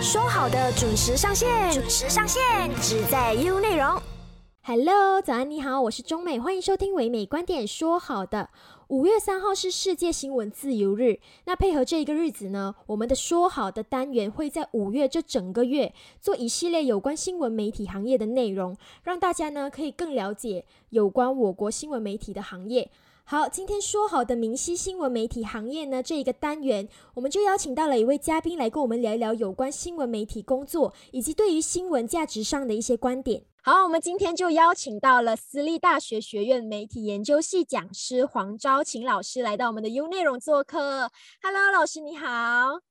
说好的准时上线，准时上线，只在 U 内容。Hello，早安，你好，我是中美，欢迎收听唯美观点。说好的，五月三号是世界新闻自由日，那配合这一个日子呢，我们的说好的单元会在五月这整个月做一系列有关新闻媒体行业的内容，让大家呢可以更了解有关我国新闻媒体的行业。好，今天说好的明晰新闻媒体行业呢，这一个单元，我们就邀请到了一位嘉宾来跟我们聊一聊有关新闻媒体工作以及对于新闻价值上的一些观点。好，我们今天就邀请到了私立大学学院媒体研究系讲师黄昭琴老师来到我们的 U 内容做客。Hello，老师你好。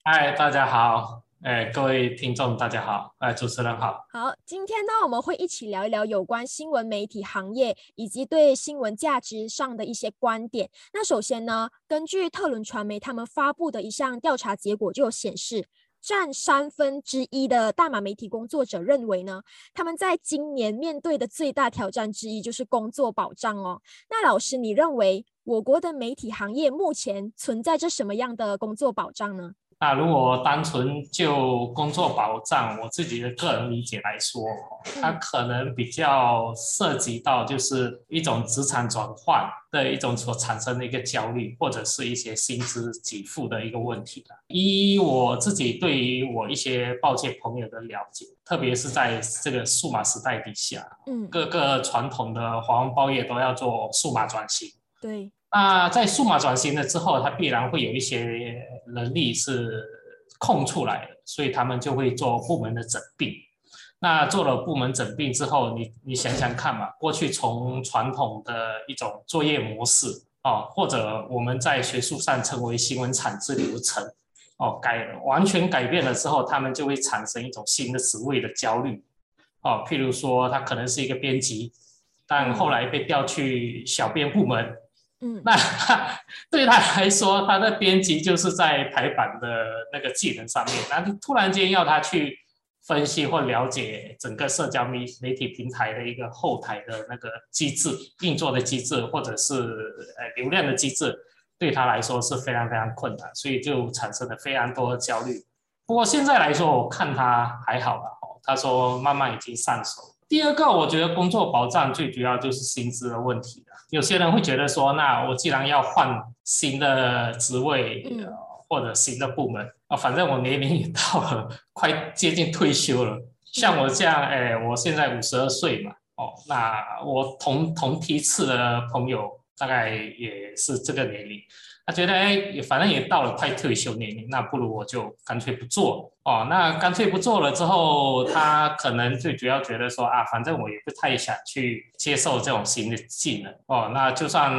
嗨，大家好，哎，各位听众大家好，哎，主持人好。好，今天呢，我们会一起聊一聊有关新闻媒体行业以及对新闻价值上的一些观点。那首先呢，根据特伦传媒他们发布的一项调查结果就显示。占三分之一的大马媒体工作者认为呢，他们在今年面对的最大挑战之一就是工作保障哦。那老师，你认为我国的媒体行业目前存在着什么样的工作保障呢？那如果单纯就工作保障，我自己的个人理解来说，它可能比较涉及到就是一种职场转换的一种所产生的一个焦虑，或者是一些薪资给付的一个问题了。依我自己对于我一些报界朋友的了解，特别是在这个数码时代底下，嗯，各个传统的华文报业都要做数码转型。对。那在数码转型了之后，它必然会有一些能力是空出来的，所以他们就会做部门的整并。那做了部门整并之后，你你想想看嘛，过去从传统的一种作业模式哦，或者我们在学术上称为新闻产制流程哦，改完全改变了之后，他们就会产生一种新的职位的焦虑哦，譬如说他可能是一个编辑，但后来被调去小编部门。嗯，那 对他来说，他的编辑就是在排版的那个技能上面，那突然间要他去分析或了解整个社交媒媒体平台的一个后台的那个机制运作的机制，或者是呃流量的机制，对他来说是非常非常困难，所以就产生了非常多的焦虑。不过现在来说，我看他还好了哦，他说慢慢已经上手。第二个，我觉得工作保障最主要就是薪资的问题了。有些人会觉得说，那我既然要换新的职位，呃、或者新的部门啊，反正我年龄也到了，快接近退休了。像我这样，哎，我现在五十二岁嘛，哦，那我同同梯次的朋友大概也是这个年龄。他觉得哎，反正也到了快退休年龄，那不如我就干脆不做哦。那干脆不做了之后，他可能最主要觉得说啊，反正我也不太想去接受这种新的技能哦。那就算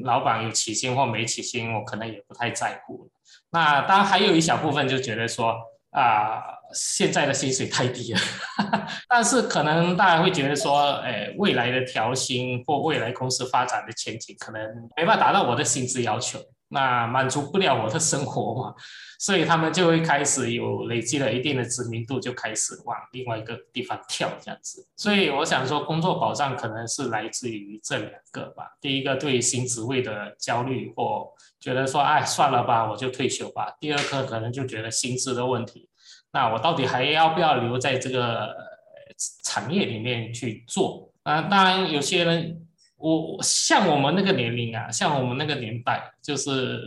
老板有起薪或没起薪，我可能也不太在乎。那当然还有一小部分就觉得说啊，现在的薪水太低了，但是可能大家会觉得说，哎，未来的调薪或未来公司发展的前景可能没办法达到我的薪资要求。那满足不了我的生活嘛，所以他们就会开始有累积了一定的知名度，就开始往另外一个地方跳这样子。所以我想说，工作保障可能是来自于这两个吧。第一个对新职位的焦虑，或觉得说，哎，算了吧，我就退休吧。第二个可能就觉得薪资的问题，那我到底还要不要留在这个产业里面去做？啊，当然有些人。我像我们那个年龄啊，像我们那个年代，就是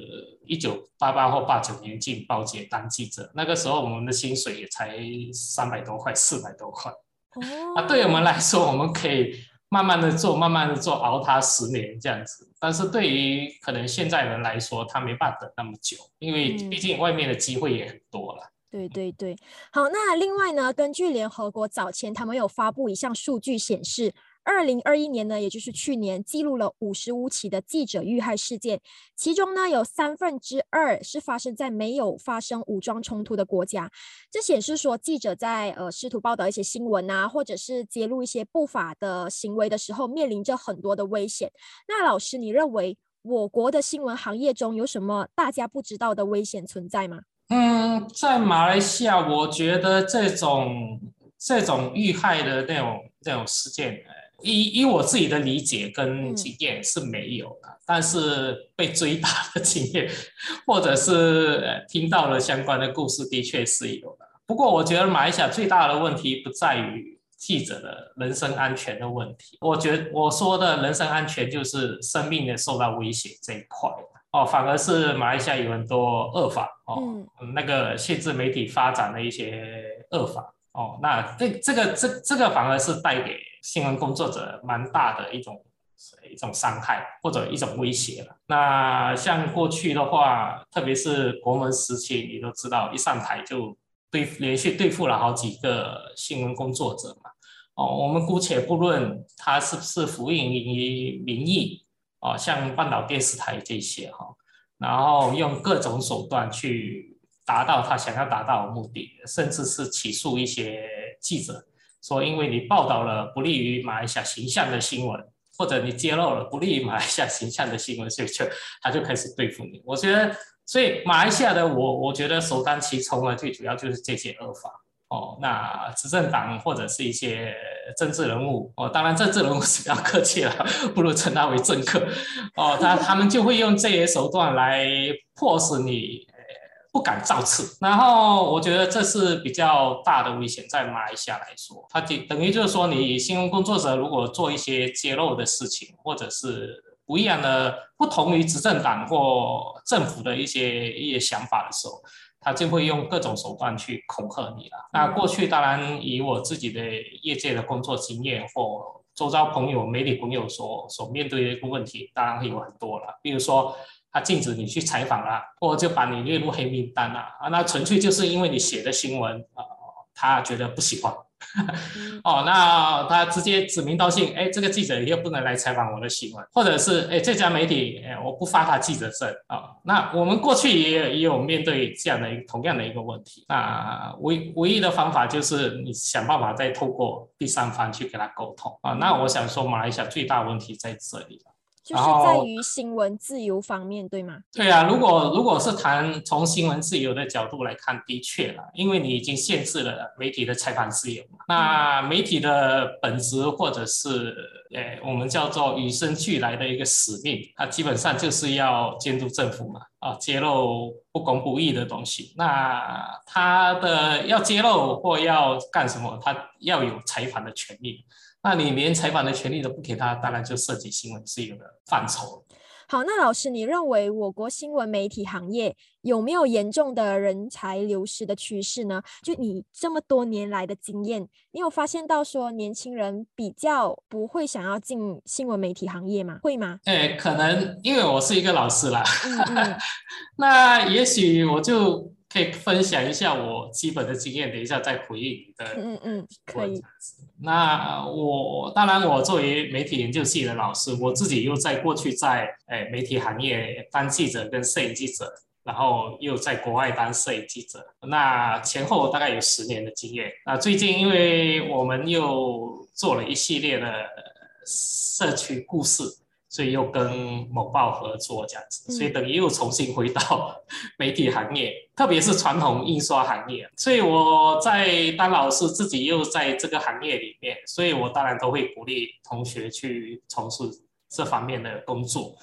一九八八或八九年进报界当记者，那个时候我们的薪水也才三百多块、四百多块。哦，啊对我们来说，我们可以慢慢的做，慢慢的做，熬它十年这样子。但是对于可能现在人来说，他没办法等那么久，因为毕竟外面的机会也很多了。对对对，好，那另外呢，根据联合国早前他们有发布一项数据显示。二零二一年呢，也就是去年，记录了五十五起的记者遇害事件，其中呢有三分之二是发生在没有发生武装冲突的国家。这显示说，记者在呃试图报道一些新闻啊，或者是揭露一些不法的行为的时候，面临着很多的危险。那老师，你认为我国的新闻行业中有什么大家不知道的危险存在吗？嗯，在马来西亚，我觉得这种这种遇害的那种那种事件。以以我自己的理解跟经验是没有的，但是被追打的经验，或者是听到了相关的故事，的确是有的。不过我觉得马来西亚最大的问题不在于记者的人身安全的问题，我觉得我说的人身安全就是生命的受到威胁这一块。哦，反而是马来西亚有很多恶法哦，那个限制媒体发展的一些恶法哦，那这这个这这个反而是带给新闻工作者蛮大的一种。一种伤害或者一种威胁了。那像过去的话，特别是国门时期，你都知道，一上台就对连续对付了好几个新闻工作者嘛。哦，我们姑且不论他是不是服膺于民意，哦，像半岛电视台这些哈，然后用各种手段去达到他想要达到的目的，甚至是起诉一些记者，说因为你报道了不利于马来西亚形象的新闻。或者你揭露了不利于马来西亚形象的新闻，所以就他就开始对付你。我觉得，所以马来西亚的我，我觉得首当其冲的最主要就是这些恶法哦。那执政党或者是一些政治人物哦，当然政治人物是比较客气了，不如称他为政客哦。他他们就会用这些手段来迫使你。不敢造次，然后我觉得这是比较大的危险，在马来西亚来说，它等等于就是说，你新闻工作者如果做一些揭露的事情，或者是不一样的、不同于执政党或政府的一些一些想法的时候，他就会用各种手段去恐吓你了。那过去当然以我自己的业界的工作经验或周遭朋友、媒体朋友所所面对的一个问题，当然有很多了，比如说。他禁止你去采访啦，或者就把你列入黑名单啦，啊，那纯粹就是因为你写的新闻啊，他觉得不喜欢，哦，那他直接指名道姓，哎，这个记者又不能来采访我的新闻，或者是哎，这家媒体，哎，我不发他记者证。啊，那我们过去也也有面对这样的一同样的一个问题，那唯唯一的方法就是你想办法再透过第三方去跟他沟通。啊，那我想说马来西亚最大问题在这里了。就是在于新闻自由方面，对吗？对啊，如果如果是谈从新闻自由的角度来看，的确了，因为你已经限制了媒体的采访自由嘛。那媒体的本质或者是诶，我们叫做与生俱来的一个使命，它基本上就是要监督政府嘛，啊，揭露不公不义的东西。那它的要揭露或要干什么，它要有采访的权利。那你连采访的权利都不给他，当然就涉及新闻自由的范畴。好，那老师，你认为我国新闻媒体行业有没有严重的人才流失的趋势呢？就你这么多年来的经验，你有发现到说年轻人比较不会想要进新闻媒体行业吗？会吗？哎，可能因为我是一个老师啦。嗯嗯。那也许我就。可以分享一下我基本的经验，等一下再回应你的。嗯嗯，可以。那我当然，我作为媒体研究系的老师，我自己又在过去在诶媒体行业当记者跟摄影记者，然后又在国外当摄影记者，那前后大概有十年的经验。那最近因为我们又做了一系列的社区故事。所以又跟某报合作这样子，所以等于又重新回到 媒体行业，特别是传统印刷行业。所以我在当老师，自己又在这个行业里面，所以我当然都会鼓励同学去从事这方面的工作。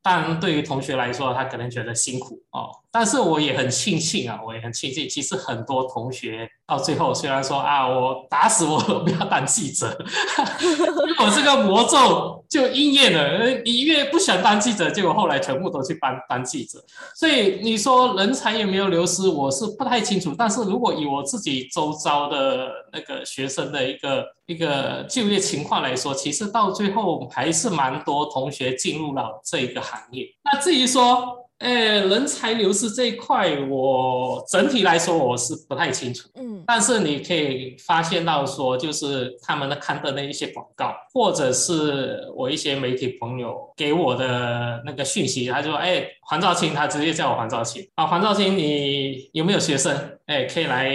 但对于同学来说，他可能觉得辛苦哦。但是我也很庆幸啊，我也很庆幸，其实很多同学到最后虽然说啊，我打死我不要当记者，我这个魔咒就应验了。一越不想当记者，结果后来全部都去当当记者。所以你说人才有没有流失，我是不太清楚。但是如果以我自己周遭的那个学生的一个一个就业情况来说，其实到最后还是蛮多同学进入了这一个行业。那至于说，哎，人才流失这一块，我整体来说我是不太清楚。嗯，但是你可以发现到说，就是他们的刊登的一些广告，或者是我一些媒体朋友给我的那个讯息，他就说：“哎，黄兆清，他直接叫我黄兆清啊，黄兆清，你有没有学生？哎，可以来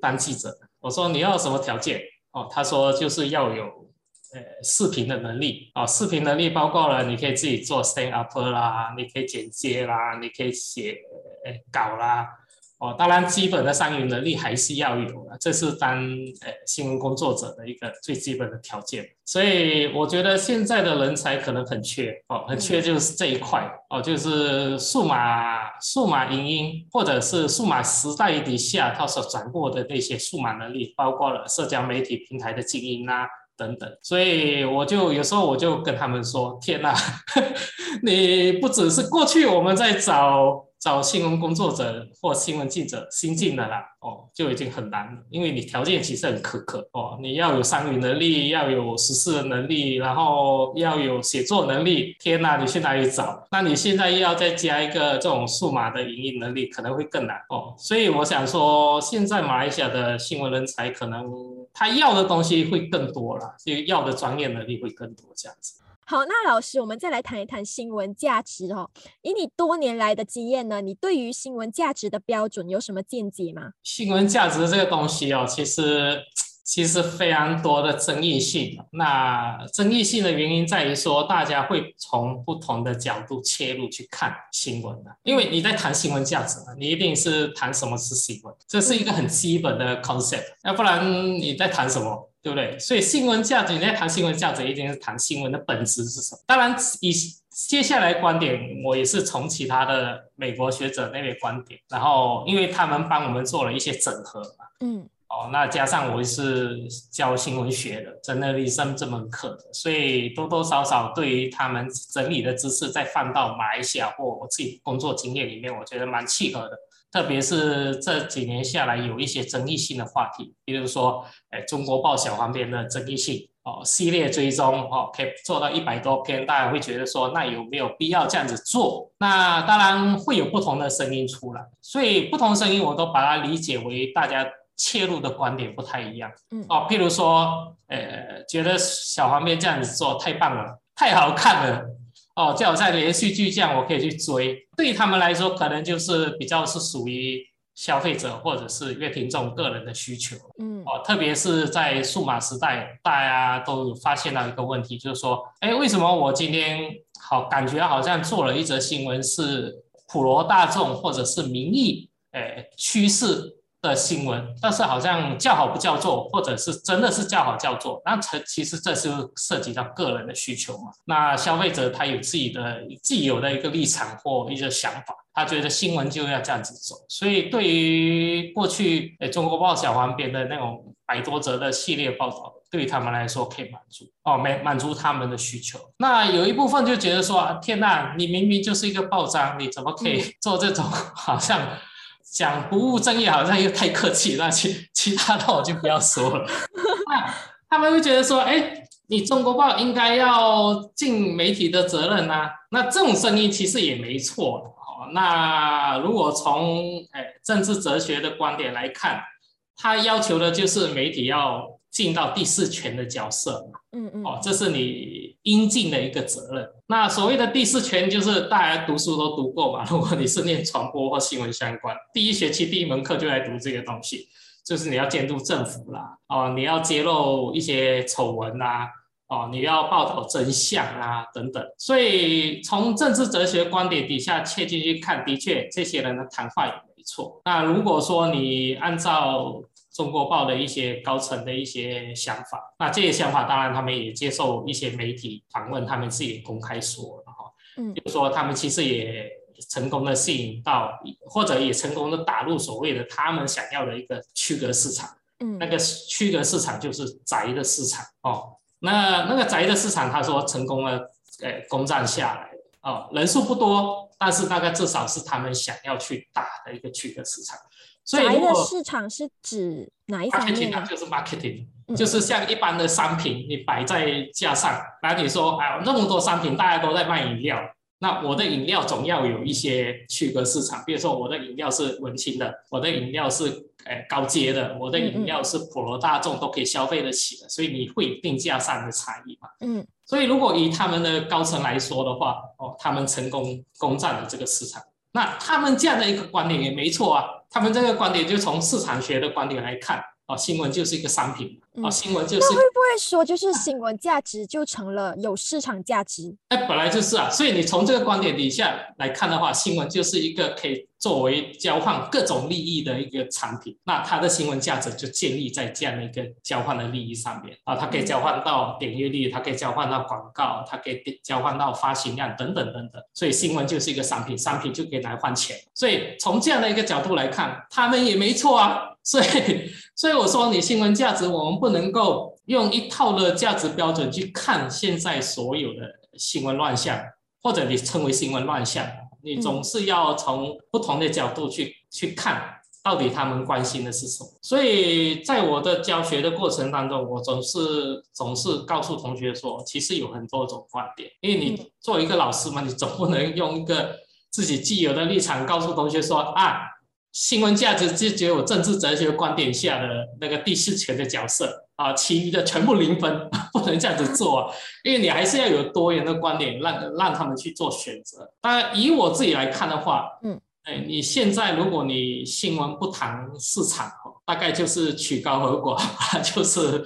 当记者。”我说：“你要什么条件？”哦，他说：“就是要有。”呃，视频的能力啊，视频能力包括了，你可以自己做 stand up 啦，你可以剪接啦，你可以写稿啦，哦，当然基本的商业能力还是要有的，这是当呃新闻工作者的一个最基本的条件。所以我觉得现在的人才可能很缺哦，很缺就是这一块哦，就是数码数码影音或者是数码时代底下他所掌握的那些数码能力，包括了社交媒体平台的经营啊。等等，所以我就有时候我就跟他们说：“天哪，你不只是过去我们在找。”找新闻工作者或新闻记者新进的啦，哦，就已经很难了，因为你条件其实很苛刻哦，你要有商语能力，要有实事的能力，然后要有写作能力。天哪，你去哪里找？那你现在又要再加一个这种数码的营运能力，可能会更难哦。所以我想说，现在马来西亚的新闻人才可能他要的东西会更多了，就要的专业能力会更多这样子。好，那老师，我们再来谈一谈新闻价值哦。以你多年来的经验呢，你对于新闻价值的标准有什么见解吗？新闻价值这个东西哦，其实其实非常多的争议性。那争议性的原因在于说，大家会从不同的角度切入去看新闻的。因为你在谈新闻价值，你一定是谈什么是新闻，这是一个很基本的 concept。要不然你在谈什么？对不对？所以新闻价值，你在谈新闻价值，一定是谈新闻的本质是什么。当然，以接下来观点，我也是从其他的美国学者那边观点，然后因为他们帮我们做了一些整合嘛，嗯，哦，那加上我是教新闻学的，真的理上这门课的，所以多多少少对于他们整理的知识，再放到马来西亚或我自己工作经验里面，我觉得蛮契合的。特别是这几年下来，有一些争议性的话题，比如说，哎，中国报小黄片的争议性哦，系列追踪哦，可以做到一百多篇，大家会觉得说，那有没有必要这样子做？那当然会有不同的声音出来，所以不同声音我都把它理解为大家切入的观点不太一样。嗯，哦，譬如说，呃，觉得小黄片这样子做太棒了，太好看了。哦，最好在连续剧这样，我可以去追。对于他们来说，可能就是比较是属于消费者或者是乐听众个人的需求。嗯，哦，特别是在数码时代，大家都发现到一个问题，就是说，哎，为什么我今天好感觉好像做了一则新闻是普罗大众或者是民意，哎，趋势。的新闻，但是好像叫好不叫座，或者是真的是叫好叫座，那其其实这是涉及到个人的需求嘛。那消费者他有自己的既有的一个立场或一个想法，他觉得新闻就要这样子走。所以对于过去诶中国报小黄编的那种百多则的系列报道，对于他们来说可以满足哦，满满足他们的需求。那有一部分就觉得说，天呐，你明明就是一个报章，你怎么可以做这种 好像？讲不务正业好像又太客气，那其其他的我就不要说了。那他们会觉得说，哎，你中国报应该要尽媒体的责任呐。那这种声音其实也没错哦。那如果从哎政治哲学的观点来看，他要求的就是媒体要。尽到第四权的角色嘛，嗯嗯，哦，这是你应尽的一个责任。那所谓的第四权，就是大家读书都读过嘛。如果你是念传播或新闻相关，第一学期第一门课就来读这个东西，就是你要监督政府啦，哦，你要揭露一些丑闻啦，哦，你要报道真相啊，等等。所以从政治哲学观点底下切进去看，的确这些人的谈话也没错。那如果说你按照中国报的一些高层的一些想法，那这些想法当然他们也接受一些媒体访问，他们自己公开说了哈，嗯，就说他们其实也成功的吸引到，或者也成功的打入所谓的他们想要的一个区隔市场，嗯，那个区隔市场就是宅的市场哦，那那个宅的市场，他说成功了，呃，攻占下来哦，人数不多，但是大概至少是他们想要去打的一个区隔市场。宅的市场是指哪一方面呢？就是 marketing，就是像一般的商品，你摆在架上，然后你说，哎，那么多商品，大家都在卖饮料，那我的饮料总要有一些区隔市场。比如说，我的饮料是文青的，我的饮料是哎高阶的，我的饮料是普罗大众都可以消费得起的，所以你会定价上的差异嘛？嗯，所以如果以他们的高层来说的话，哦，他们成功攻占了这个市场，那他们这样的一个观点也没错啊。他们这个观点就从市场学的观点来看，哦，新闻就是一个商品，哦，嗯新闻就是那会不会说，就是新闻价值就成了有市场价值？哎，本来就是啊，所以你从这个观点底下来看的话，新闻就是一个可以作为交换各种利益的一个产品。那它的新闻价值就建立在这样的一个交换的利益上面啊，它可以交换到点阅率，它可以交换到广告，它可以交换到发行量等等等等。所以新闻就是一个商品，商品就可以来换钱。所以从这样的一个角度来看，他们也没错啊。所以，所以我说你新闻价值，我们不能够用一套的价值标准去看现在所有的新闻乱象，或者你称为新闻乱象，你总是要从不同的角度去去看，到底他们关心的是什么。所以在我的教学的过程当中，我总是总是告诉同学说，其实有很多种观点，因为你作为一个老师嘛，你总不能用一个自己既有的立场告诉同学说啊。新闻价值就只有政治哲学观点下的那个第四权的角色啊，其余的全部零分，不能这样子做啊，因为你还是要有多元的观点，让让他们去做选择。当然，以我自己来看的话，嗯，哎，你现在如果你新闻不谈市场，大概就是曲高和寡，就是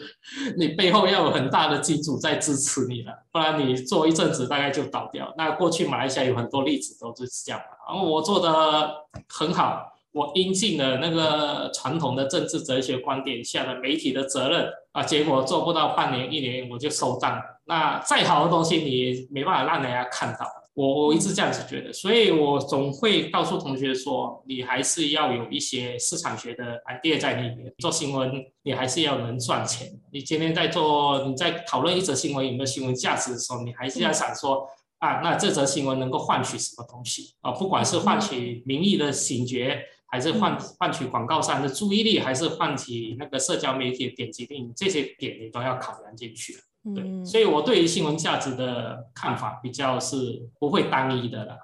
你背后要有很大的基础在支持你了，不然你做一阵子大概就倒掉。那过去马来西亚有很多例子都是这样的，然后我做的很好。我应尽了那个传统的政治哲学观点下的媒体的责任啊，结果做不到半年一年我就收账了。那再好的东西你也没办法让人家看到，我我一直这样子觉得，所以我总会告诉同学说，你还是要有一些市场学的 idea 在里面。做新闻你还是要能赚钱。你今天在做你在讨论一则新闻有没有新闻价值的时候，你还是要想说啊，那这则新闻能够换取什么东西啊？不管是换取民意的醒觉。还是换换取广告商的注意力，还是换取那个社交媒体的点击率，这些点你都要考量进去。对，所以我对于新闻价值的看法比较是不会单一的了。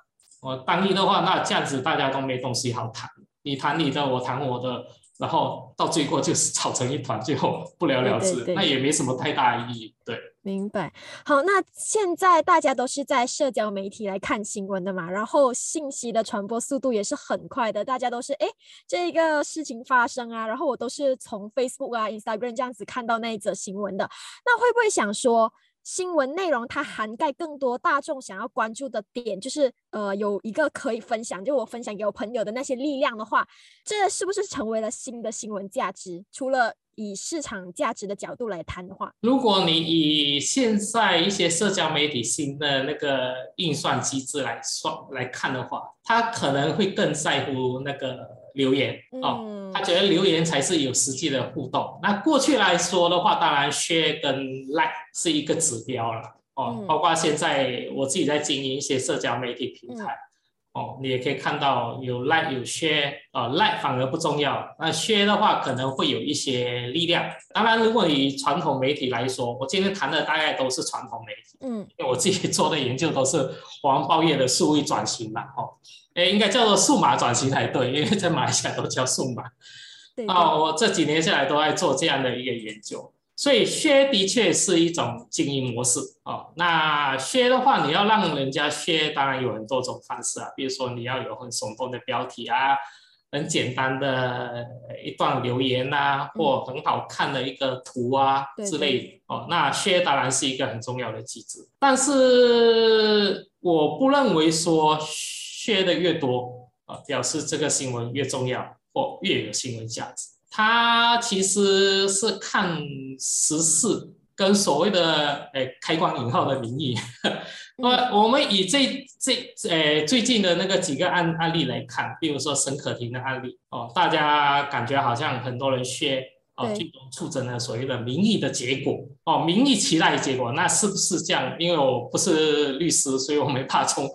我单一的话，那这样子大家都没东西好谈，你谈你的，我谈我的，然后到最后就是吵成一团，最后不了了之，那也没什么太大意义。对。明白，好，那现在大家都是在社交媒体来看新闻的嘛，然后信息的传播速度也是很快的，大家都是哎这个事情发生啊，然后我都是从 Facebook 啊、Instagram 这样子看到那一则新闻的，那会不会想说？新闻内容它涵盖更多大众想要关注的点，就是呃有一个可以分享，就我分享给我朋友的那些力量的话，这是不是成为了新的新闻价值？除了以市场价值的角度来谈的话，如果你以现在一些社交媒体新的那个运算机制来算来看的话，它可能会更在乎那个。留言哦，他觉得留言才是有实际的互动。那过去来说的话，当然 share 跟 like 是一个指标了哦。包括现在我自己在经营一些社交媒体平台哦，你也可以看到有 like 有 share 啊，like 反而不重要。那 share 的话可能会有一些力量。当然，如果以传统媒体来说，我今天谈的大概都是传统媒体，嗯，因为我自己做的研究都是黄报业的数位转型嘛，哦。哎，应该叫做数码转型才对，因为在马来西亚都叫数码。哦，我这几年下来都在做这样的一个研究，所以削的确是一种经营模式哦。那削的话，你要让人家削，当然有很多种方式啊，比如说你要有很耸动的标题啊，很简单的一段留言呐，或很好看的一个图啊之类哦。那削当然是一个很重要的机制，但是我不认为说。缺的越多啊，表示这个新闻越重要或越有新闻价值。它其实是看时事跟所谓的诶开关引号的名义。那我们以这这诶最近的那个几个案案例来看，比如说沈可婷的案例哦，大家感觉好像很多人缺哦，最终促成了所谓的民意的结果哦，民意期待结果，那是不是这样？因为我不是律师，所以我没怕从。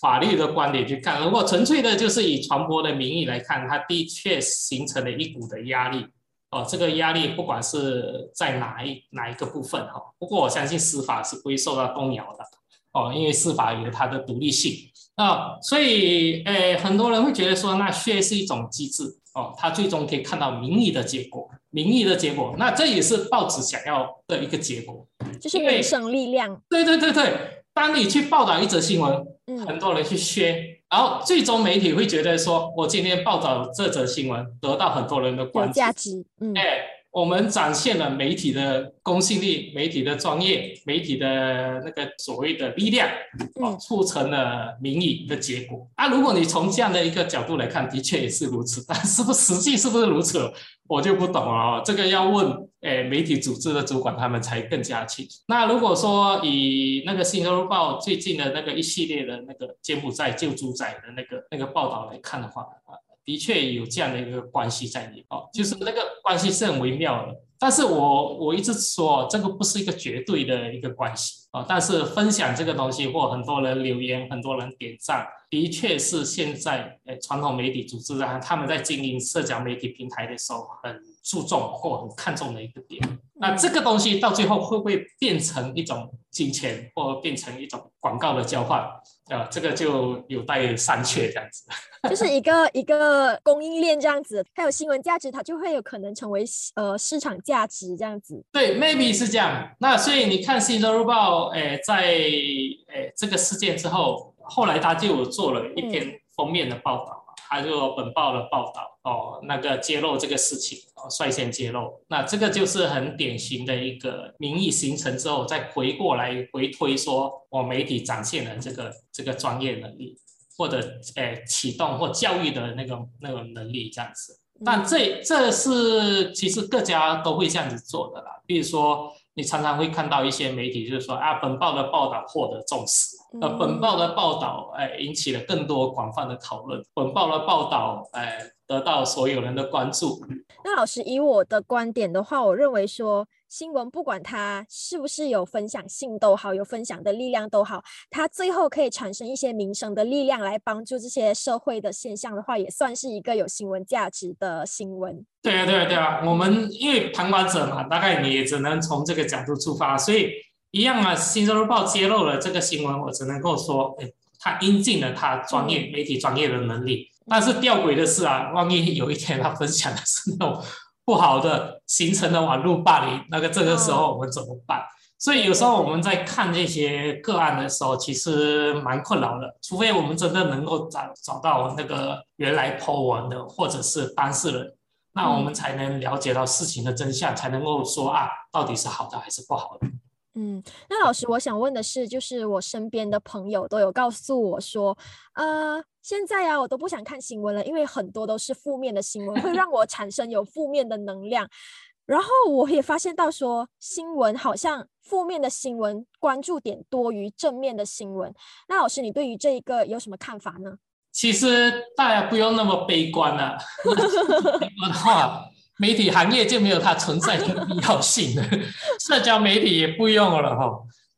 法律的观点去看，如果纯粹的就是以传播的名义来看，它的确形成了一股的压力哦。这个压力不管是在哪一哪一个部分哈，不过我相信司法是不会受到动摇的哦，因为司法有它的独立性啊。所以，诶，很多人会觉得说，那血是一种机制哦，它最终可以看到民意的结果，民意的结果，那这也是报纸想要的一个结果，就是民生力量。对对对对。当你去报道一则新闻，很多人去削，然后最终媒体会觉得说，我今天报道这则新闻得到很多人的关注，价值，哎，我们展现了媒体的公信力、媒体的专业、媒体的那个所谓的力量，哦，促成了民意的结果。啊，如果你从这样的一个角度来看，的确也是如此，但是不实际是不是如此？我就不懂了哦，这个要问诶媒体组织的主管他们才更加清楚。那如果说以那个《新洲日报》最近的那个一系列的那个柬埔寨救猪仔的那个那个报道来看的话，啊，的确有这样的一个关系在里面哦，就是那个关系是很微妙的。但是我我一直说这个不是一个绝对的一个关系啊，但是分享这个东西或很多人留言，很多人点赞，的确是现在诶传统媒体组织啊，他们在经营社交媒体平台的时候很注重或很看重的一个点。那这个东西到最后会不会变成一种金钱，或变成一种广告的交换？啊，这个就有待商榷这样子。就是一个一个供应链这样子，它有新闻价值，它就会有可能成为呃市场价值这样子。对，maybe 是这样。那所以你看《新洲日报》诶，在诶这个事件之后，后来他就有做了一篇封面的报道嘛，他就本报的报道哦，那个揭露这个事情哦，率先揭露。那这个就是很典型的一个民意形成之后，再回过来回推说，我媒体展现了这个这个专业能力。或者诶启动或教育的那个那种能力这样子，但这这是其实各家都会这样子做的啦。比如说，你常常会看到一些媒体就是说啊，本报的报道获得重视，呃，本报的报道诶引起了更多广泛的讨论，本报的报道诶得到所有人的关注。那老师以我的观点的话，我认为说。新闻不管它是不是有分享性都好，有分享的力量都好，它最后可以产生一些民生的力量来帮助这些社会的现象的话，也算是一个有新闻价值的新闻。对啊，对啊，对啊，我们因为旁观者嘛，大概你也只能从这个角度出发，所以一样啊。新洲日报揭露了这个新闻，我只能够说，哎，他应尽了他专业媒体专业的能力。但是吊诡的是啊，万一有一天他分享的是那种。不好的形成了网络霸凌，那个这个时候我们怎么办？所以有时候我们在看这些个案的时候，其实蛮困扰的。除非我们真的能够找找到那个原来破文的或者是当事人，那我们才能了解到事情的真相，才能够说啊，到底是好的还是不好的。嗯，那老师，我想问的是，就是我身边的朋友都有告诉我说，呃，现在啊，我都不想看新闻了，因为很多都是负面的新闻，会让我产生有负面的能量。然后我也发现到说，新闻好像负面的新闻关注点多于正面的新闻。那老师，你对于这一个有什么看法呢？其实大家不用那么悲观了，悲观的话。媒体行业就没有它存在的必要性了，社交媒体也不用了哈。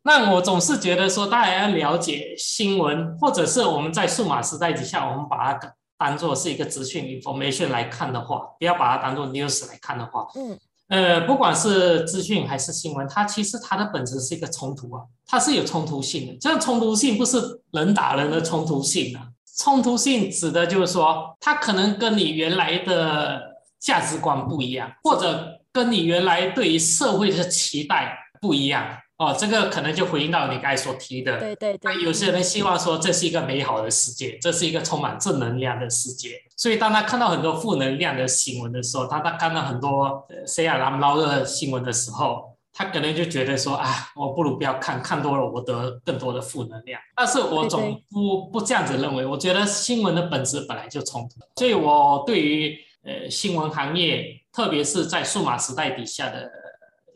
那我总是觉得说，大家要了解新闻，或者是我们在数码时代底下，我们把它当做是一个资讯 information 来看的话，不要把它当做 news 来看的话，嗯，呃，不管是资讯还是新闻，它其实它的本质是一个冲突啊，它是有冲突性的。这样冲突性不是人打人的冲突性啊，冲突性指的就是说，它可能跟你原来的。价值观不一样，或者跟你原来对于社会的期待不一样哦，这个可能就回应到你刚才所提的。对对对。有些人希望说这是一个美好的世界，这是一个充满正能量的世界，所以当他看到很多负能量的新闻的时候，他他看到很多谁啊拉捞的新闻的时候，他可能就觉得说啊，我不如不要看，看多了我得更多的负能量。但是我总不不这样子认为，我觉得新闻的本质本来就冲突，所以我对于。呃，新闻行业，特别是在数码时代底下的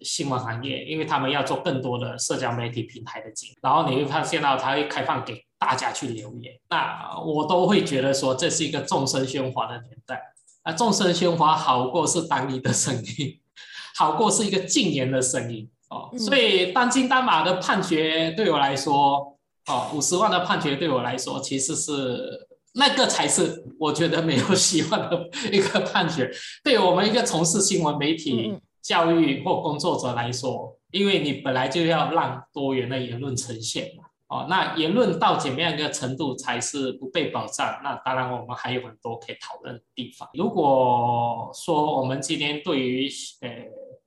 新闻行业，因为他们要做更多的社交媒体平台的经营，然后你会发现到它会开放给大家去留言，那我都会觉得说这是一个众生喧哗的年代。啊众生喧哗好过是单一的声音，好过是一个禁言的声音哦。所以当金单马的判决对我来说，哦，五十万的判决对我来说其实是。那个才是我觉得没有希望的一个判决。对我们一个从事新闻媒体教育或工作者来说，因为你本来就要让多元的言论呈现嘛，哦，那言论到怎么样一个程度才是不被保障？那当然我们还有很多可以讨论的地方。如果说我们今天对于呃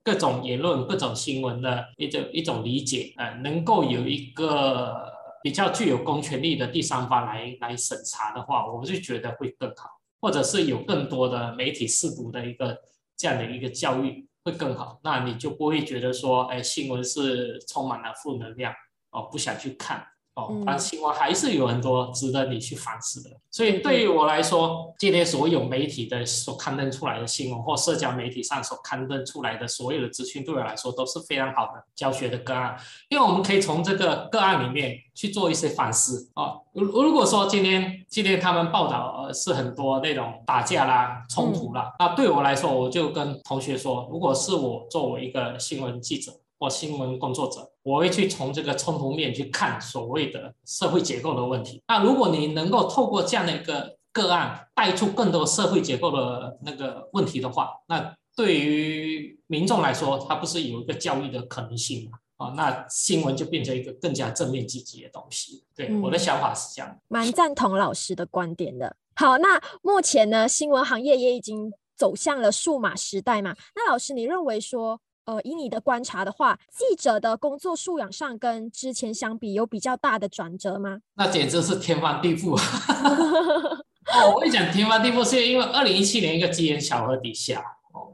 各种言论、各种新闻的一种一种理解，呃，能够有一个。比较具有公权力的第三方来来审查的话，我就觉得会更好，或者是有更多的媒体试读的一个这样的一个教育会更好。那你就不会觉得说，哎，新闻是充满了负能量哦，不想去看。哦，但新闻还是有很多值得你去反思的。所以对于我来说，今天所有媒体的所刊登出来的新闻，或社交媒体上所刊登出来的所有的资讯，对我来说都是非常好的教学的个案。因为我们可以从这个个案里面去做一些反思。哦，如如果说今天今天他们报道呃是很多那种打架啦、冲突啦，那对我来说，我就跟同学说，如果是我作为一个新闻记者。或新闻工作者，我会去从这个冲突面去看所谓的社会结构的问题。那如果你能够透过这样的一个个案带出更多社会结构的那个问题的话，那对于民众来说，它不是有一个教育的可能性吗？啊，那新闻就变成一个更加正面积极的东西。对，我的想法是这样。蛮赞同老师的观点的。好，那目前呢，新闻行业也已经走向了数码时代嘛？那老师，你认为说？呃，以你的观察的话，记者的工作素养上跟之前相比有比较大的转折吗？那简直是天翻地覆。哦，我跟你讲，天翻地覆是因为二零一七年一个机缘巧合底下，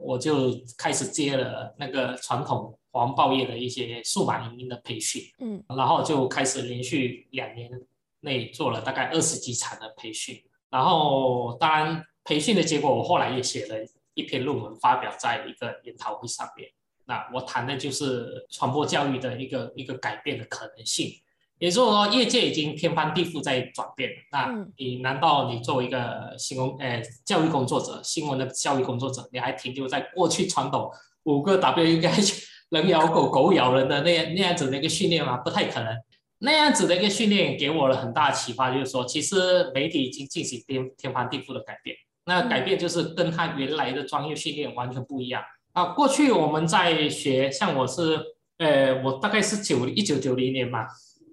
我就开始接了那个传统黄报业的一些数码影音的培训，嗯，然后就开始连续两年内做了大概二十几场的培训，然后当然培训的结果，我后来也写了一篇论文发表在一个研讨会上面。那我谈的就是传播教育的一个一个改变的可能性，也就是说，业界已经天翻地覆在转变。那你难道你作为一个新闻呃教育工作者，新闻的教育工作者，你还停留在过去传统五个 W 应该 人咬狗狗咬人的那那样子的一个训练吗？不太可能。那样子的一个训练给我了很大的启发，就是说，其实媒体已经进行天天翻地覆的改变。那改变就是跟他原来的专业训练完全不一样。啊，过去我们在学，像我是，呃，我大概是九一九九零年嘛，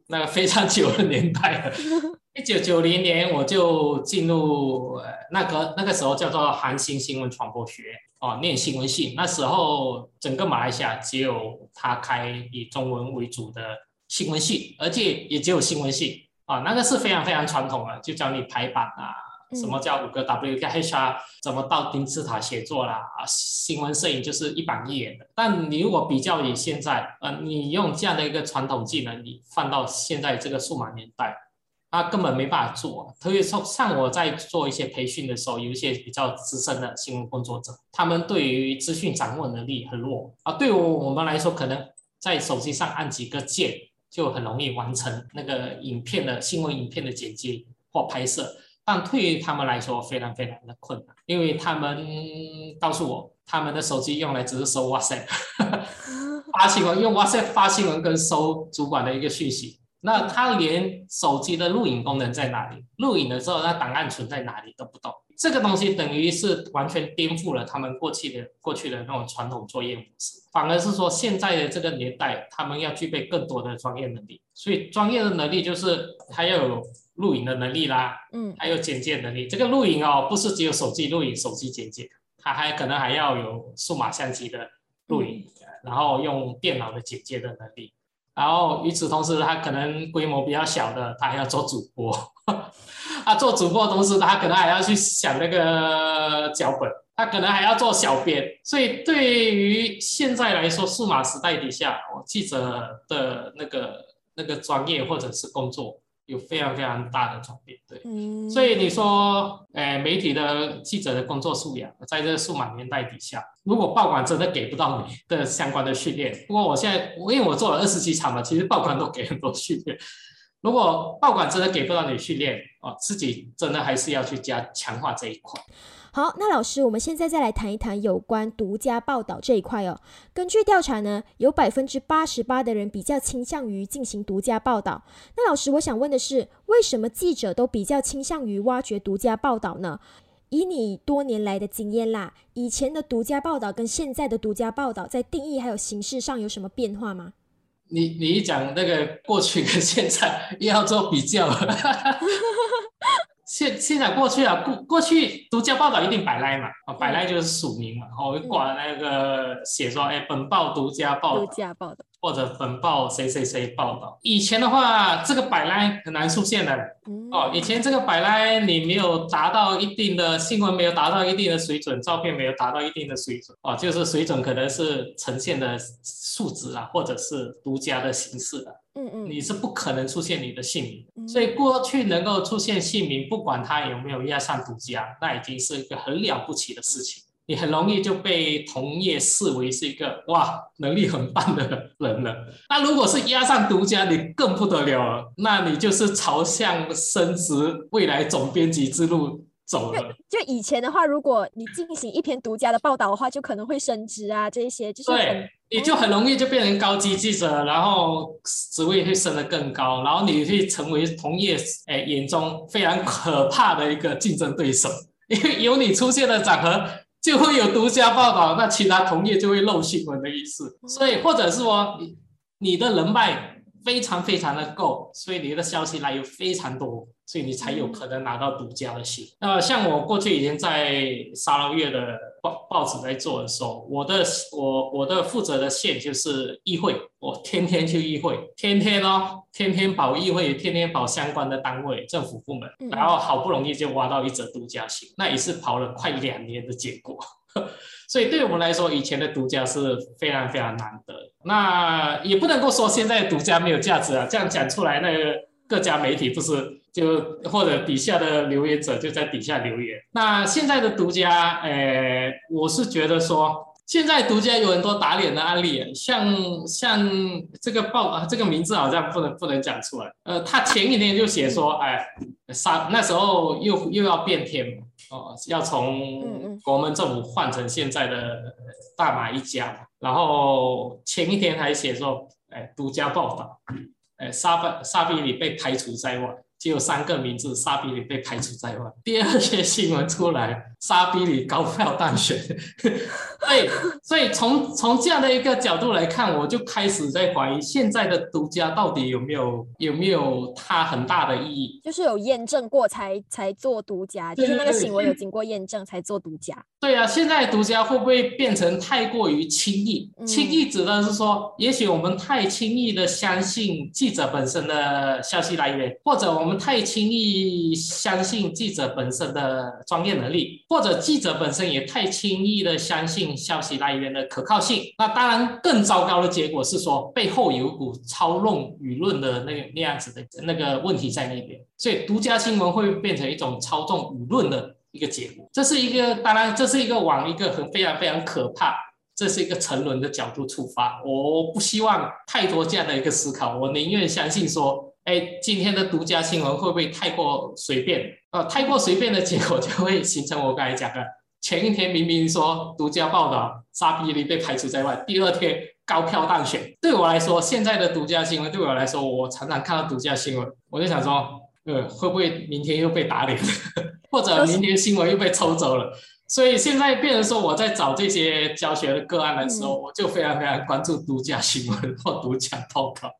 那个非常久的年代了。一九九零年我就进入呃那个那个时候叫做韩星新闻传播学哦，念新闻系。那时候整个马来西亚只有他开以中文为主的新闻系，而且也只有新闻系啊，那个是非常非常传统的，就教你排版啊。什么叫五个 W 加 HR？怎么到金字塔写作啦？啊，新闻摄影就是一板一眼的。但你如果比较你现在，呃，你用这样的一个传统技能，你放到现在这个数码年代，他根本没办法做。特别说，像我在做一些培训的时候，有一些比较资深的新闻工作者，他们对于资讯掌握能力很弱啊。对于我们来说，可能在手机上按几个键就很容易完成那个影片的新闻影片的剪辑或拍摄。但对于他们来说非常非常的困难，因为他们告诉我，他们的手机用来只是收 WhatsApp 发新闻，用 WhatsApp 发新闻跟收主管的一个讯息，那他连手机的录影功能在哪里，录影的时候那档案存在哪里都不懂。这个东西等于是完全颠覆了他们过去的过去的那种传统作业模式，反而是说现在的这个年代，他们要具备更多的专业能力。所以专业的能力就是他要有。录影的能力啦，嗯，还有剪接能力。这个录影哦，不是只有手机录影、手机剪接，它还可能还要有数码相机的录影，然后用电脑的剪接的能力。然后与此同时，他可能规模比较小的，他还要做主播。啊，做主播的同时，他可能还要去想那个脚本，他可能还要做小编。所以对于现在来说，数码时代底下，我记者的那个那个专业或者是工作。有非常非常大的转变，对，所以你说，呃，媒体的记者的工作素养，在这个数码年代底下，如果报馆真的给不到你的相关的训练，不过我现在，因为我做了二十几场嘛，其实报馆都给很多训练。如果报馆真的给不到你训练，哦，自己真的还是要去加强化这一块。好，那老师，我们现在再来谈一谈有关独家报道这一块哦。根据调查呢，有百分之八十八的人比较倾向于进行独家报道。那老师，我想问的是，为什么记者都比较倾向于挖掘独家报道呢？以你多年来的经验啦，以前的独家报道跟现在的独家报道在定义还有形式上有什么变化吗？你你一讲那个过去跟现在，又要做比较了。现现在过去啊，过过去独家报道一定摆赖嘛，啊，摆赖就是署名嘛，然后，挂那个写说，哎，本报独家报独家报道，或者本报谁谁谁报道。以前的话，这个摆赖很难出现的，哦，以前这个摆赖你没有达到一定的新闻，没有达到一定的水准，照片没有达到一定的水准，哦，就是水准可能是呈现的数值啊，或者是独家的形式的。嗯嗯，你是不可能出现你的姓名，所以过去能够出现姓名，不管他有没有押上独家，那已经是一个很了不起的事情。你很容易就被同业视为是一个哇能力很棒的人了。那如果是押上独家，你更不得了了，那你就是朝向升职未来总编辑之路。走了。就以前的话，如果你进行一篇独家的报道的话，就可能会升职啊，这些就是对，你就很容易就变成高级记者，然后职位会升得更高，然后你会成为同业哎眼中非常可怕的一个竞争对手，因为有你出现的场合，就会有独家报道，那其他同业就会漏新闻的意思。所以或者是说你你的人脉非常非常的够，所以你的消息来源非常多。所以你才有可能拿到独家的信。那像我过去以前在沙捞越的报报纸在做的时候，我的我我的负责的线就是议会，我天天去议会，天天哦，天天跑议会，天天跑相关的单位、政府部门，然后好不容易就挖到一则独家信，那也是跑了快两年的结果。所以对我们来说，以前的独家是非常非常难得。那也不能够说现在独家没有价值啊，这样讲出来，那个各家媒体不是？就或者底下的留言者就在底下留言。那现在的独家，呃，我是觉得说，现在独家有很多打脸的案例，像像这个报啊，这个名字好像不能不能讲出来。呃，他前一天就写说，哎，沙那时候又又要变天哦，要从国门政府换成现在的大马一家，然后前一天还写说，哎，独家报道，哎，沙巴沙比里被排除在外。只有三个名字，沙比里被排除在外。第二些新闻出来，沙比里高票当选。所以，所以从从这样的一个角度来看，我就开始在怀疑现在的独家到底有没有有没有它很大的意义？就是有验证过才才做独家，就是那个行为有经过验证才做独家。对啊，现在独家会不会变成太过于轻易？轻易指的是说，也许我们太轻易的相信记者本身的消息来源，或者我们。太轻易相信记者本身的专业能力，或者记者本身也太轻易的相信消息来源的可靠性。那当然，更糟糕的结果是说背后有股操弄舆论的那个那样子的那个问题在那边。所以独家新闻会变成一种操纵舆论的一个结果。这是一个当然，这是一个往一个很非常非常可怕，这是一个沉沦的角度出发。我不希望太多这样的一个思考，我宁愿相信说。哎，今天的独家新闻会不会太过随便？呃，太过随便的结果就会形成我刚才讲的，前一天明明说独家报道沙比利被排除在外，第二天高票当选。对我来说，现在的独家新闻对我来说，我常常看到独家新闻，我就想说，呃，会不会明天又被打脸，或者明天新闻又被抽走了？所以现在变成说，我在找这些教学的个案的时候，我就非常非常关注独家新闻或独家报道。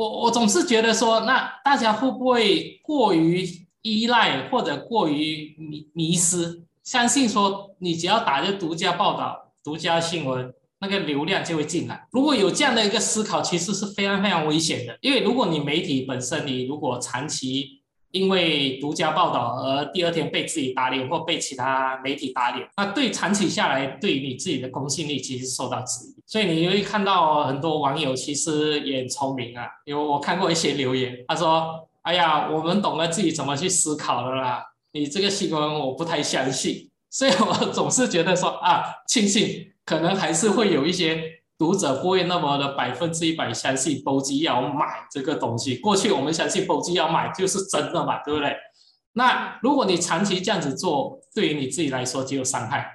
我我总是觉得说，那大家会不会过于依赖或者过于迷迷失，相信说你只要打着独家报道、独家新闻，那个流量就会进来。如果有这样的一个思考，其实是非常非常危险的。因为如果你媒体本身，你如果长期因为独家报道而第二天被自己打脸或被其他媒体打脸，那对长期下来对你自己的公信力其实受到质疑。所以你会看到很多网友其实也很聪明啊，因为我看过一些留言，他说：“哎呀，我们懂得自己怎么去思考了啦，你这个新闻我不太相信。”所以我总是觉得说啊，庆幸可能还是会有一些读者不会那么的百分之一百相信波基要买这个东西。过去我们相信波基要买就是真的嘛，对不对？那如果你长期这样子做，对于你自己来说只有伤害。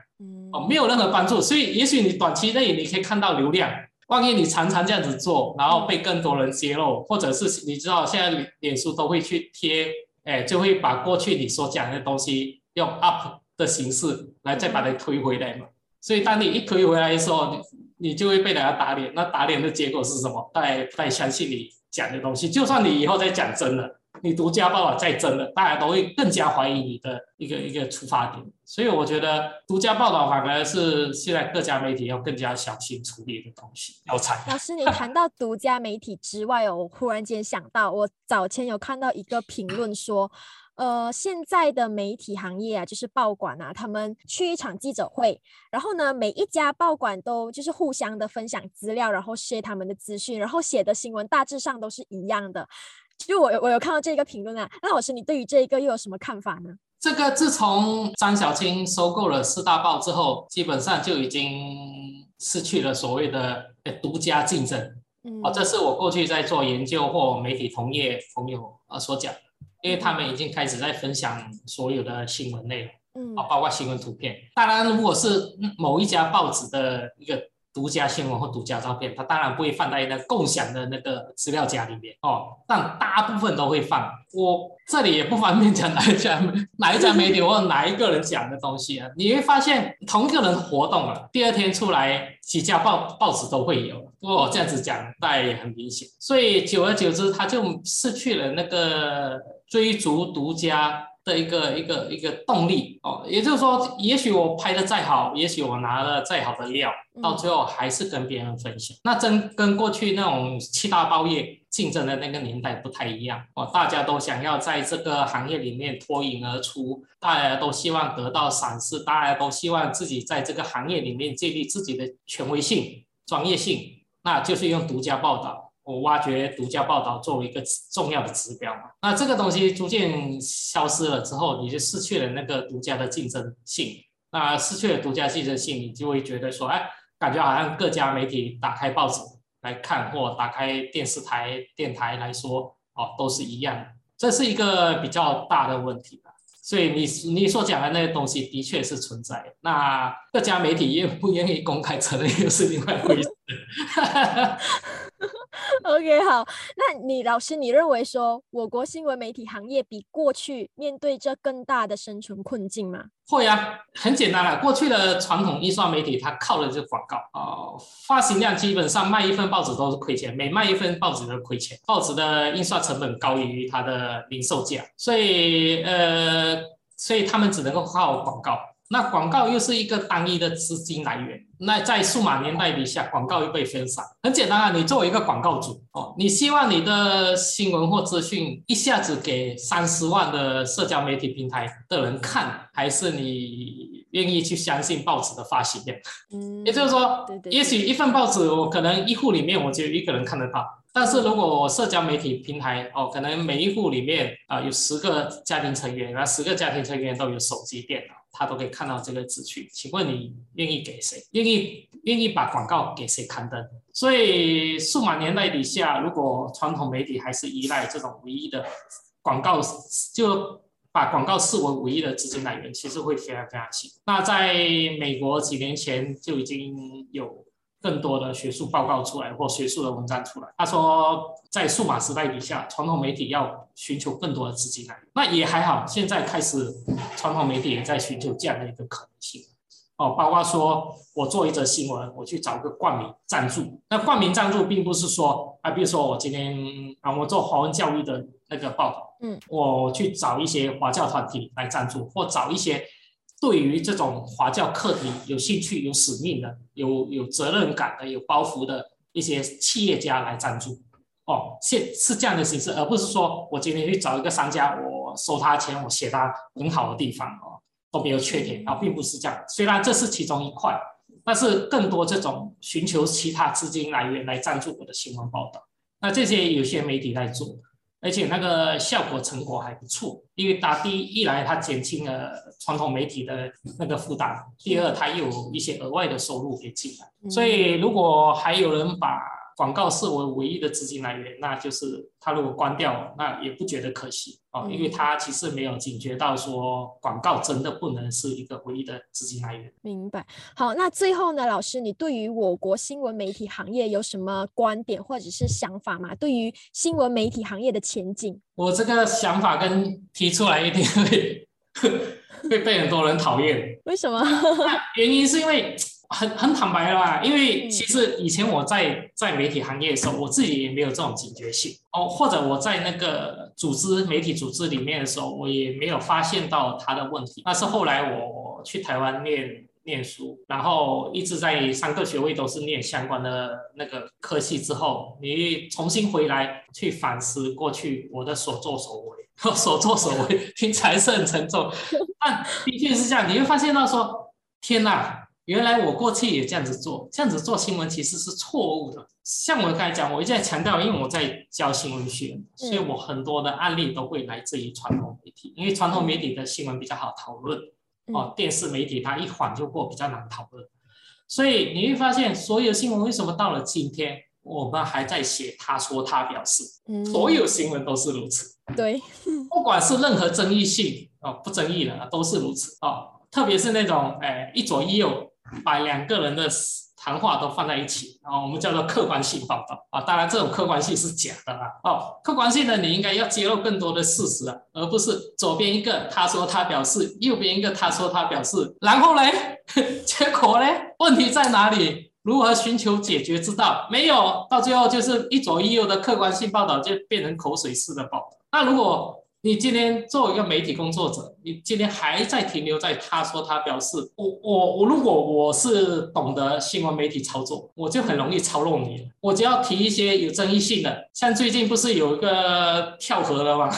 哦，没有任何帮助，所以也许你短期内你可以看到流量，万一你常常这样子做，然后被更多人揭露，或者是你知道现在脸书都会去贴，哎，就会把过去你所讲的东西用 up 的形式来再把它推回来嘛。所以当你一推回来的时候，你你就会被人家打脸，那打脸的结果是什么？大家不太相信你讲的东西，就算你以后再讲真的，你独家报道再真的，大家都会更加怀疑你的一个一个出发点。所以我觉得独家报道反而是现在各家媒体要更加小心处理的东西。要惨。老师，你谈到独家媒体之外哦，我忽然间想到，我早前有看到一个评论说。呃，现在的媒体行业啊，就是报馆啊，他们去一场记者会，然后呢，每一家报馆都就是互相的分享资料，然后 share 他们的资讯，然后写的新闻大致上都是一样的。就我我有看到这个评论啊，那老师你对于这一个又有什么看法呢？这个自从张小青收购了四大报之后，基本上就已经失去了所谓的独家竞争。嗯，哦，这是我过去在做研究或媒体同业朋友啊所讲。因为他们已经开始在分享所有的新闻内容，嗯，啊，包括新闻图片。当然，如果是某一家报纸的一个独家新闻或独家照片，它当然不会放在那共享的那个资料夹里面哦。但大部分都会放。我这里也不方便讲哪一家哪一家媒体或哪一个人讲的东西啊。你会发现，同一个人活动了，第二天出来几家报报纸都会有。不过我这样子讲，大家也很明显。所以久而久之，他就失去了那个。追逐独家的一个一个一个动力哦，也就是说，也许我拍的再好，也许我拿了再好的料，到最后还是跟别人分享。那真跟过去那种七大包业竞争的那个年代不太一样哦，大家都想要在这个行业里面脱颖而出，大家都希望得到赏识，大家都希望自己在这个行业里面建立自己的权威性、专业性，那就是用独家报道。我挖掘独家报道作为一个重要的指标嘛，那这个东西逐渐消失了之后，你就失去了那个独家的竞争性。那失去了独家竞争性，你就会觉得说，哎，感觉好像各家媒体打开报纸来看，或打开电视台、电台来说，哦，都是一样。这是一个比较大的问题吧。所以你你所讲的那些东西的确是存在。那各家媒体愿不愿意公开承认，又是另外一回事。OK，好，那你老师，你认为说我国新闻媒体行业比过去面对着更大的生存困境吗？会啊，很简单了。过去的传统印刷媒体，它靠的就是广告哦，发行量基本上卖一份报纸都是亏钱，每卖一份报纸都亏钱，报纸的印刷成本高于它的零售价，所以呃，所以他们只能够靠广告。那广告又是一个单一的资金来源，那在数码年代底下，广告又被分散。很简单啊，你作为一个广告主哦，你希望你的新闻或资讯一下子给三十万的社交媒体平台的人看，还是你愿意去相信报纸的发行量？嗯，也就是说，也许一份报纸我可能一户里面我就一个人看得到，但是如果我社交媒体平台哦，可能每一户里面啊有十个家庭成员，那十个家庭成员都有手机、电脑。他都可以看到这个资讯，请问你愿意给谁？愿意愿意把广告给谁刊登？所以数码年代底下，如果传统媒体还是依赖这种唯一的广告，就把广告视为唯一的资金来源，其实会非常非常辛苦。那在美国几年前就已经有。更多的学术报告出来或学术的文章出来，他说在数码时代底下，传统媒体要寻求更多的资金来源，那也还好。现在开始，传统媒体也在寻求这样的一个可能性。哦，包括说我做一则新闻，我去找个冠名赞助。那冠名赞助并不是说啊，比如说我今天啊，我做华文教育的那个报道，嗯，我去找一些华教团体来赞助，或找一些。对于这种华教课题有兴趣、有使命的、有有责任感的、有包袱的一些企业家来赞助，哦，是是这样的形式，而不是说我今天去找一个商家，我收他钱，我写他很好的地方哦，都没有缺点啊，并不是这样。虽然这是其中一块，但是更多这种寻求其他资金来源来赞助我的新闻报道，那这些有些媒体在做。而且那个效果成果还不错，因为它第一一来它减轻了传统媒体的那个负担，第二它又有一些额外的收入给进来，所以如果还有人把。广告是我唯一的资金来源，那就是他如果关掉，那也不觉得可惜哦，因为他其实没有警觉到说广告真的不能是一个唯一的资金来源。明白。好，那最后呢，老师，你对于我国新闻媒体行业有什么观点或者是想法吗？对于新闻媒体行业的前景，我这个想法跟提出来一定会 会被很多人讨厌。为什么？原因是因为。很很坦白啦，因为其实以前我在在媒体行业的时候，我自己也没有这种警觉性哦，或者我在那个组织媒体组织里面的时候，我也没有发现到他的问题。但是后来我去台湾念念书，然后一直在三个学位都是念相关的那个科系之后，你重新回来去反思过去我的所作所为，所作所为 听起来是很沉重，但的确是这样，你会发现到说，天哪！原来我过去也这样子做，这样子做新闻其实是错误的。像我刚才讲，我一直在强调，因为我在教新闻学，所以我很多的案例都会来自于传统媒体，因为传统媒体的新闻比较好讨论，哦，电视媒体它一晃就过，比较难讨论。所以你会发现，所有新闻为什么到了今天，我们还在写他说他表示，所有新闻都是如此。对，不管是任何争议性哦，不争议的都是如此哦，特别是那种哎一左一右。把两个人的谈话都放在一起，然后我们叫做客观性报道啊。当然，这种客观性是假的啦。哦，客观性呢，你应该要揭露更多的事实啊，而不是左边一个他说他表示，右边一个他说他表示，然后呢，结果呢，问题在哪里？如何寻求解决之道？没有，到最后就是一左一右的客观性报道就变成口水式的报道。那如果你今天作为一个媒体工作者，你今天还在停留在他说他表示，我我我，如果我是懂得新闻媒体操作，我就很容易操弄你。我只要提一些有争议性的，像最近不是有一个跳河了吗？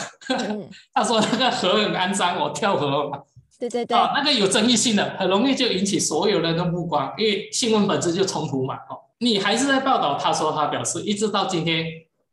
他说那个河很肮脏，我跳河。对对对，啊，那个有争议性的，很容易就引起所有人的目光，因为新闻本质就冲突嘛。哦，你还是在报道他说他表示，一直到今天，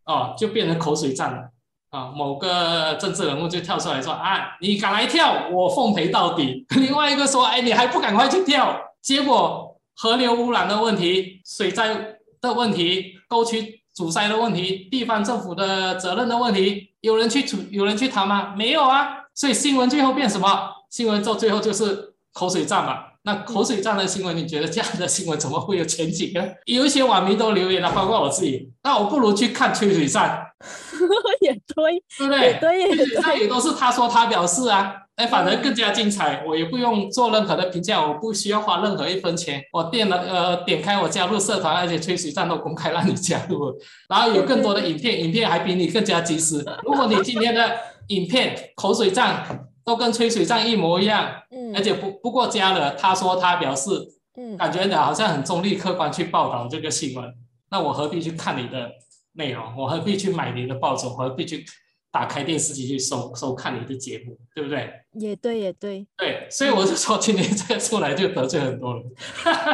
哦，就变成口水战了。啊，某个政治人物就跳出来说：“啊，你敢来跳，我奉陪到底。”另外一个说：“哎，你还不赶快去跳？”结果河流污染的问题、水灾的问题、沟渠阻塞的问题、地方政府的责任的问题，有人去处有人去谈吗？没有啊。所以新闻最后变什么？新闻到最后就是口水战嘛。那口水战的新闻，你觉得这样的新闻怎么会有前景呢？有一些网民都留言了，包括我自己。那我不如去看吹水战。也对，对不对？对，那也都是他说他表示啊，哎，反而更加精彩。我也不用做任何的评价，我不需要花任何一分钱。我点了呃，点开我加入社团，而且吹水站都公开让你加入，然后有更多的影片，影片还比你更加及时。如果你今天的影片口水战都跟吹水战一模一样，嗯，而且不不过加了他说他表示，嗯，感觉你好像很中立客观去报道这个新闻，那我何必去看你的？内容，我何必去买你的报纸？何必去打开电视机去收收看你的节目？对不对？也对，也对。对，所以我就说今天这个出来就得罪很多人。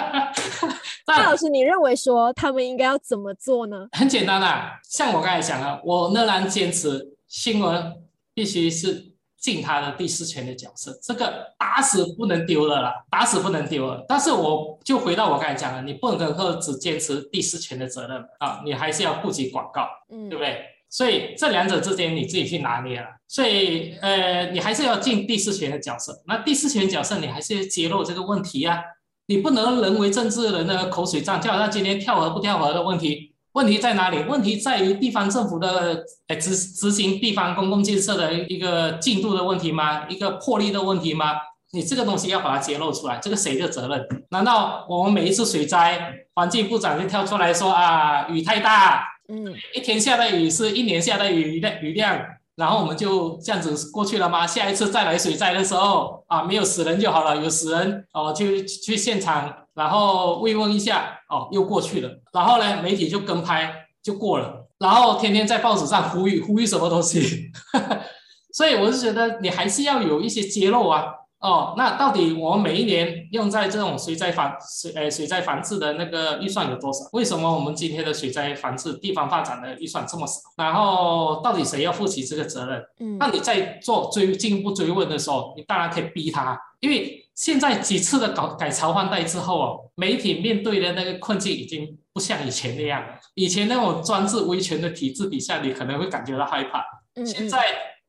那老师，你认为说他们应该要怎么做呢？很简单啦，像我刚才讲了，我仍然坚持新闻必须是。尽他的第四权的角色，这个打死不能丢了啦，打死不能丢了。但是我就回到我刚才讲的，你不能够只坚持第四权的责任啊，你还是要顾及广告，嗯，对不对？所以这两者之间你自己去拿捏了。所以呃，你还是要尽第四权的角色。那第四权角色，你还是要揭露这个问题呀，你不能人为政治人的口水战，就好像今天跳河不跳河的问题。问题在哪里？问题在于地方政府的诶执执行地方公共建设的一个进度的问题吗？一个魄力的问题吗？你这个东西要把它揭露出来，这个谁的责任？难道我们每一次水灾，环境部长就跳出来说啊，雨太大，嗯，一天下的雨是一年下的雨的雨量，然后我们就这样子过去了吗？下一次再来水灾的时候啊，没有死人就好了，有死人哦，就去现场。然后慰问一下，哦，又过去了。然后呢，媒体就跟拍就过了。然后天天在报纸上呼吁呼吁什么东西，所以我是觉得你还是要有一些揭露啊。哦，那到底我们每一年用在这种水灾防水呃水灾防治的那个预算有多少？为什么我们今天的水灾防治地方发展的预算这么少？然后到底谁要负起这个责任？嗯，那你在做追进一步追问的时候，你当然可以逼他，因为。现在几次的搞改朝换代之后哦，媒体面对的那个困境已经不像以前那样了。以前那种专制威权的体制底下，你可能会感觉到害怕。现在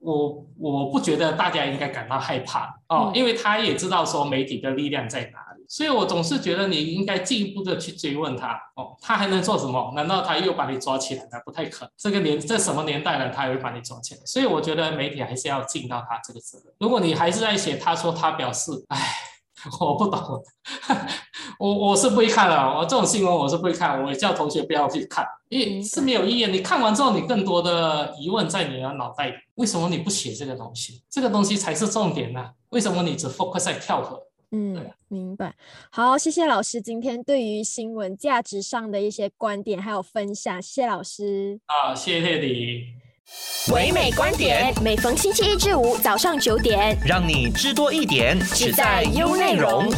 我我不觉得大家应该感到害怕哦，因为他也知道说媒体的力量在哪。所以，我总是觉得你应该进一步的去追问他哦，他还能做什么？难道他又把你抓起来了？不太可能。这个年这什么年代了，他会把你抓起来？所以，我觉得媒体还是要尽到他这个责任。如果你还是在写他说他表示，哎，我不懂，我我是不会看了，我这种新闻我是不会看，我也叫同学不要去看，因为是没有意义。你看完之后，你更多的疑问在你的脑袋里，为什么你不写这个东西？这个东西才是重点呢？为什么你只 focus 在跳河？嗯，明白。好，谢谢老师今天对于新闻价值上的一些观点还有分享，谢谢老师。啊，谢谢你。唯美观点，每逢星期一至五早上九点，让你知多一点，只在优内容。